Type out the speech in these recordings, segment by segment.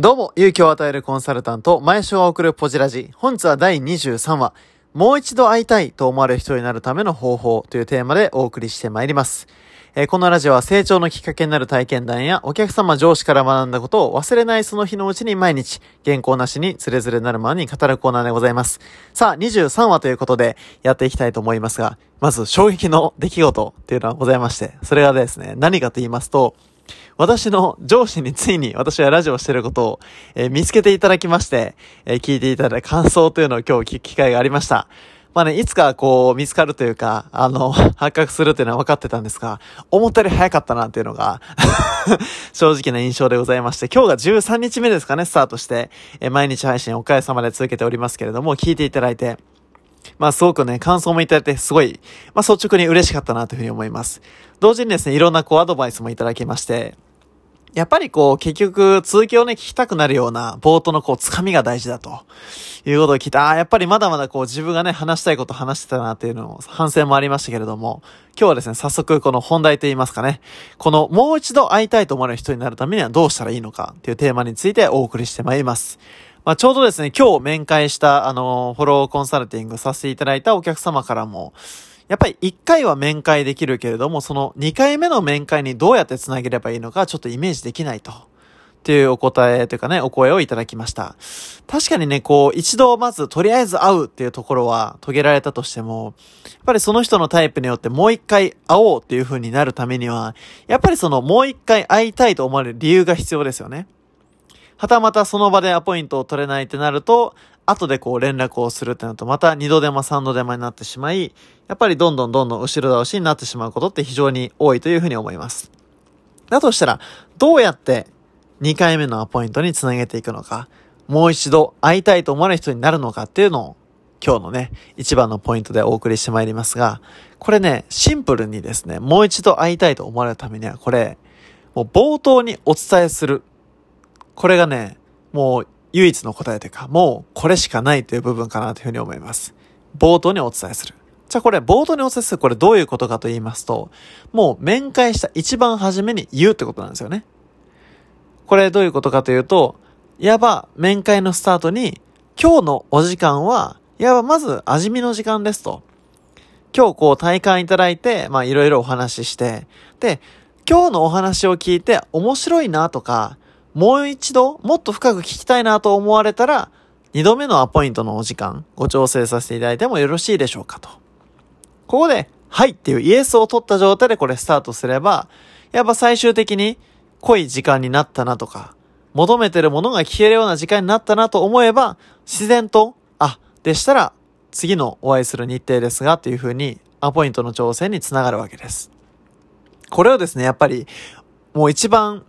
どうも、勇気を与えるコンサルタント、毎週送るポジラジ。本日は第23話、もう一度会いたいと思われる人になるための方法というテーマでお送りしてまいります。え、このラジオは成長のきっかけになる体験談やお客様上司から学んだことを忘れないその日のうちに毎日、原稿なしにつれづれなるままに語るコーナーでございます。さあ、23話ということでやっていきたいと思いますが、まず衝撃の出来事っていうのはございまして、それがですね、何かと言いますと、私の上司についに私はラジオをしてることを、えー、見つけていただきまして、えー、聞いていただいた感想というのを今日聞く機会がありました。まあね、いつかこう見つかるというか、あの、発覚するというのは分かってたんですが、思ったより早かったなっていうのが 正直な印象でございまして、今日が13日目ですかね、スタートして、え毎日配信おかげさまで続けておりますけれども、聞いていただいて、まあすごくね、感想もいただいて、すごい、まあ率直に嬉しかったなというふうに思います。同時にですね、いろんなこうアドバイスもいただきまして、やっぱりこう、結局、続きをね、聞きたくなるような、冒頭のこう、つかみが大事だと。いうことを聞いて、ああ、やっぱりまだまだこう、自分がね、話したいこと話してたなっていうのを、反省もありましたけれども、今日はですね、早速この本題と言いますかね、この、もう一度会いたいと思われる人になるためにはどうしたらいいのかっていうテーマについてお送りしてまいります。まあ、ちょうどですね、今日面会した、あの、フォローコンサルティングさせていただいたお客様からも、やっぱり1回は面会できるけれども、その2回目の面会にどうやって繋げればいいのかちょっとイメージできないと。っていうお答えというかね、お声をいただきました。確かにね、こう、一度まずとりあえず会うっていうところは遂げられたとしても、やっぱりその人のタイプによってもう一回会おうっていう風になるためには、やっぱりそのもう一回会いたいと思われる理由が必要ですよね。はたまたその場でアポイントを取れないってなると、後でこう連絡をするってなると、また二度手間三度手間になってしまい、やっぱりどんどんどんどん後ろ倒しになってしまうことって非常に多いというふうに思います。だとしたら、どうやって2回目のアポイントにつなげていくのか、もう一度会いたいと思われる人になるのかっていうのを、今日のね、一番のポイントでお送りしてまいりますが、これね、シンプルにですね、もう一度会いたいと思われるためには、これ、もう冒頭にお伝えする。これがね、もう唯一の答えというか、もうこれしかないという部分かなというふうに思います。冒頭にお伝えする。じゃあこれ、冒頭にお伝えする、これどういうことかと言いますと、もう面会した一番初めに言うってことなんですよね。これどういうことかというと、いわば面会のスタートに、今日のお時間は、いわばまず味見の時間ですと。今日こう体感いただいて、まあいろいろお話しして、で、今日のお話を聞いて面白いなとか、もう一度、もっと深く聞きたいなと思われたら、二度目のアポイントのお時間、ご調整させていただいてもよろしいでしょうかと。ここで、はいっていうイエスを取った状態でこれスタートすれば、やっぱ最終的に濃い時間になったなとか、求めてるものが聞けるような時間になったなと思えば、自然と、あ、でしたら、次のお会いする日程ですが、っていう風に、アポイントの調整につながるわけです。これをですね、やっぱり、もう一番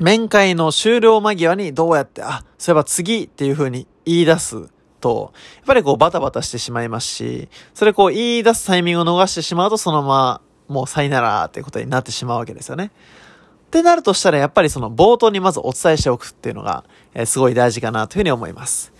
面会の終了間際にどうやって、あ、そういえば次っていう風に言い出すと、やっぱりこうバタバタしてしまいますし、それこう言い出すタイミングを逃してしまうとそのままもうさよならっていうことになってしまうわけですよね。ってなるとしたらやっぱりその冒頭にまずお伝えしておくっていうのが、えー、すごい大事かなというふうに思います。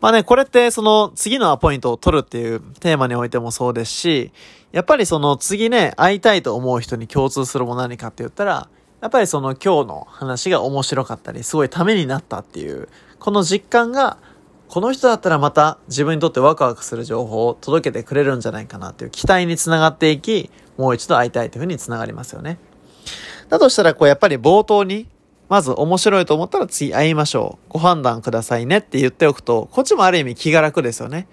まあね、これってその次のアポイントを取るっていうテーマにおいてもそうですし、やっぱりその次ね、会いたいと思う人に共通するも何かって言ったら、やっぱりその今日の話が面白かったり、すごいためになったっていう、この実感が、この人だったらまた自分にとってワクワクする情報を届けてくれるんじゃないかなっていう期待につながっていき、もう一度会いたいというふうにつながりますよね。だとしたら、こうやっぱり冒頭に、まず面白いと思ったら次会いましょう。ご判断くださいねって言っておくと、こっちもある意味気が楽ですよね。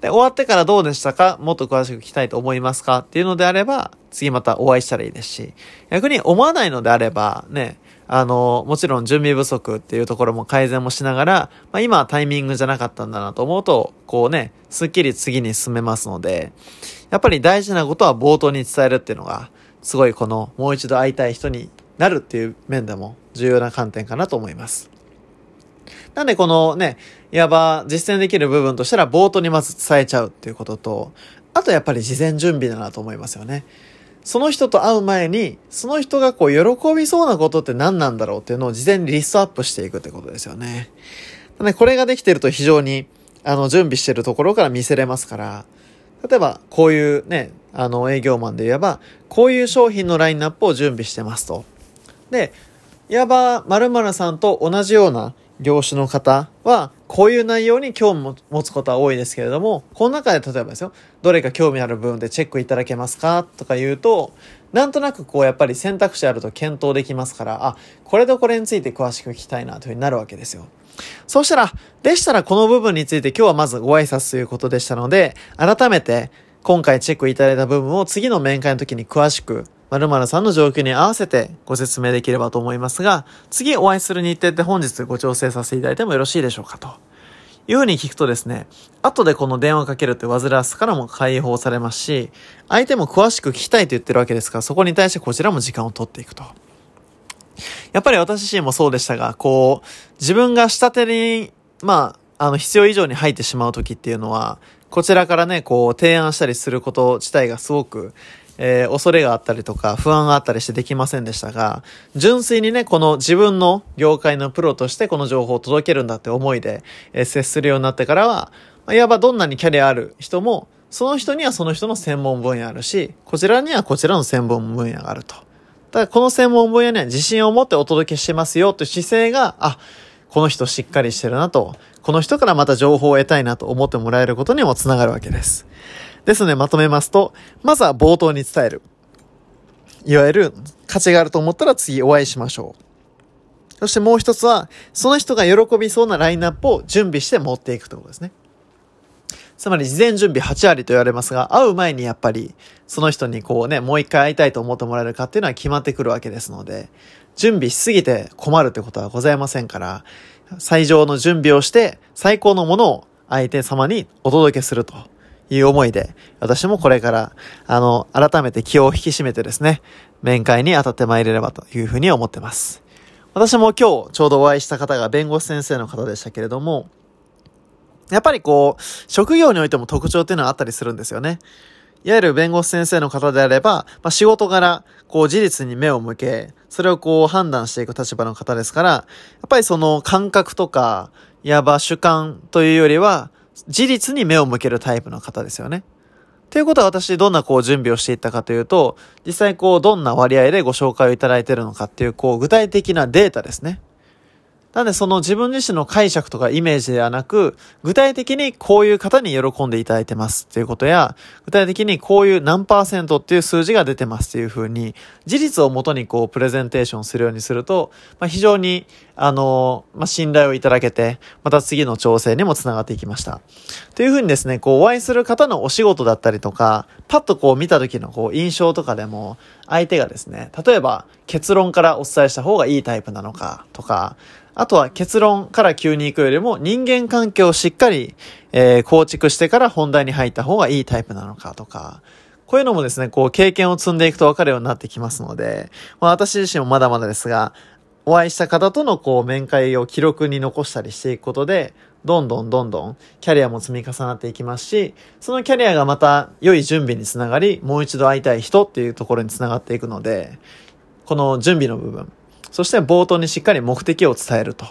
で、終わってからどうでしたか？もっと詳しく聞きたいと思いますか？っていうのであれば、次またお会いしたらいいですし、逆に思わないのであれば、ね、あの、もちろん準備不足っていうところも改善もしながら、まあ、今はタイミングじゃなかったんだなと思うと、こうね、すっきり次に進めますので、やっぱり大事なことは冒頭に伝えるっていうのが、すごいこの、もう一度会いたい人になるっていう面でも重要な観点かなと思います。なんでこのね、いわば実践できる部分としたら冒頭にまず伝えちゃうっていうことと、あとやっぱり事前準備だなと思いますよね。その人と会う前に、その人がこう喜びそうなことって何なんだろうっていうのを事前にリストアップしていくってことですよね。ねこれができてると非常に、あの、準備してるところから見せれますから、例えば、こういうね、あの、営業マンで言えば、こういう商品のラインナップを準備してますと。で、いわば、〇〇さんと同じような業種の方は、こういう内容に興味を持つことは多いですけれども、この中で例えばですよ、どれか興味ある部分でチェックいただけますかとか言うと、なんとなくこうやっぱり選択肢あると検討できますから、あ、これとこれについて詳しく聞きたいなというふうになるわけですよ。そうしたら、でしたらこの部分について今日はまずご挨拶ということでしたので、改めて今回チェックいただいた部分を次の面会の時に詳しく〇〇さんの状況に合わせてご説明できればと思いますが、次お会いする日程って本日ご調整させていただいてもよろしいでしょうかと。いうふうに聞くとですね、後でこの電話かけるって煩わすからも解放されますし、相手も詳しく聞きたいと言ってるわけですから、そこに対してこちらも時間を取っていくと。やっぱり私自身もそうでしたが、こう、自分が下手に、まあ、あの、必要以上に入ってしまう時っていうのは、こちらからね、こう、提案したりすること自体がすごく、えー、恐れがあったりとか不安があったりしてできませんでしたが、純粋にね、この自分の業界のプロとしてこの情報を届けるんだって思いで、えー、接するようになってからは、まあ、いわばどんなにキャリアある人も、その人にはその人の専門分野あるし、こちらにはこちらの専門分野があると。ただこの専門分野には自信を持ってお届けしますよという姿勢が、あ、この人しっかりしてるなと、この人からまた情報を得たいなと思ってもらえることにもつながるわけです。ですのでまとめますと、まずは冒頭に伝える。いわゆる価値があると思ったら次お会いしましょう。そしてもう一つは、その人が喜びそうなラインナップを準備して持っていくということですね。つまり事前準備8割と言われますが、会う前にやっぱり、その人にこうね、もう一回会いたいと思ってもらえるかっていうのは決まってくるわけですので、準備しすぎて困るってことはございませんから、最上の準備をして、最高のものを相手様にお届けするという思いで、私もこれから、あの、改めて気を引き締めてですね、面会に当たってまいれればというふうに思ってます。私も今日ちょうどお会いした方が弁護士先生の方でしたけれども、やっぱりこう、職業においても特徴っていうのはあったりするんですよね。いわゆる弁護士先生の方であれば、まあ、仕事柄、こう事実に目を向け、それをこう判断していく立場の方ですから、やっぱりその感覚とか、いわば主観というよりは、事実に目を向けるタイプの方ですよね。ということは私どんなこう準備をしていったかというと、実際こうどんな割合でご紹介をいただいているのかっていうこう具体的なデータですね。なんでその自分自身の解釈とかイメージではなく、具体的にこういう方に喜んでいただいてますっていうことや、具体的にこういう何パーセントっていう数字が出てますっていうふうに、事実をもとにこうプレゼンテーションするようにすると、まあ、非常に、あの、まあ、信頼をいただけて、また次の調整にもつながっていきました。というふうにですね、こうお会いする方のお仕事だったりとか、パッとこう見た時のこう印象とかでも、相手がですね、例えば結論からお伝えした方がいいタイプなのかとか、あとは結論から急に行くよりも人間関係をしっかり、えー、構築してから本題に入った方がいいタイプなのかとか、こういうのもですね、こう経験を積んでいくと分かるようになってきますので、まあ、私自身もまだまだですが、お会いした方とのこう面会を記録に残したりしていくことで、どんどんどんどんキャリアも積み重なっていきますし、そのキャリアがまた良い準備につながり、もう一度会いたい人っていうところにつながっていくので、この準備の部分、そして冒頭にしっかり目的を伝えると。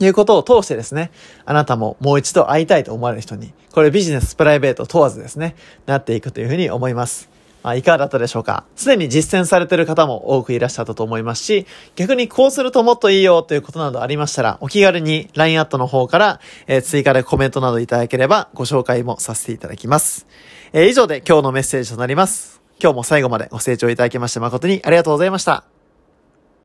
いうことを通してですね、あなたももう一度会いたいと思われる人に、これビジネス、プライベート問わずですね、なっていくというふうに思います。まあ、いかがだったでしょうかすでに実践されている方も多くいらっしゃったと思いますし、逆にこうするともっといいよということなどありましたら、お気軽に LINE アットの方から、えー、追加でコメントなどいただければご紹介もさせていただきます。えー、以上で今日のメッセージとなります。今日も最後までご清聴いただきまして誠にありがとうございました。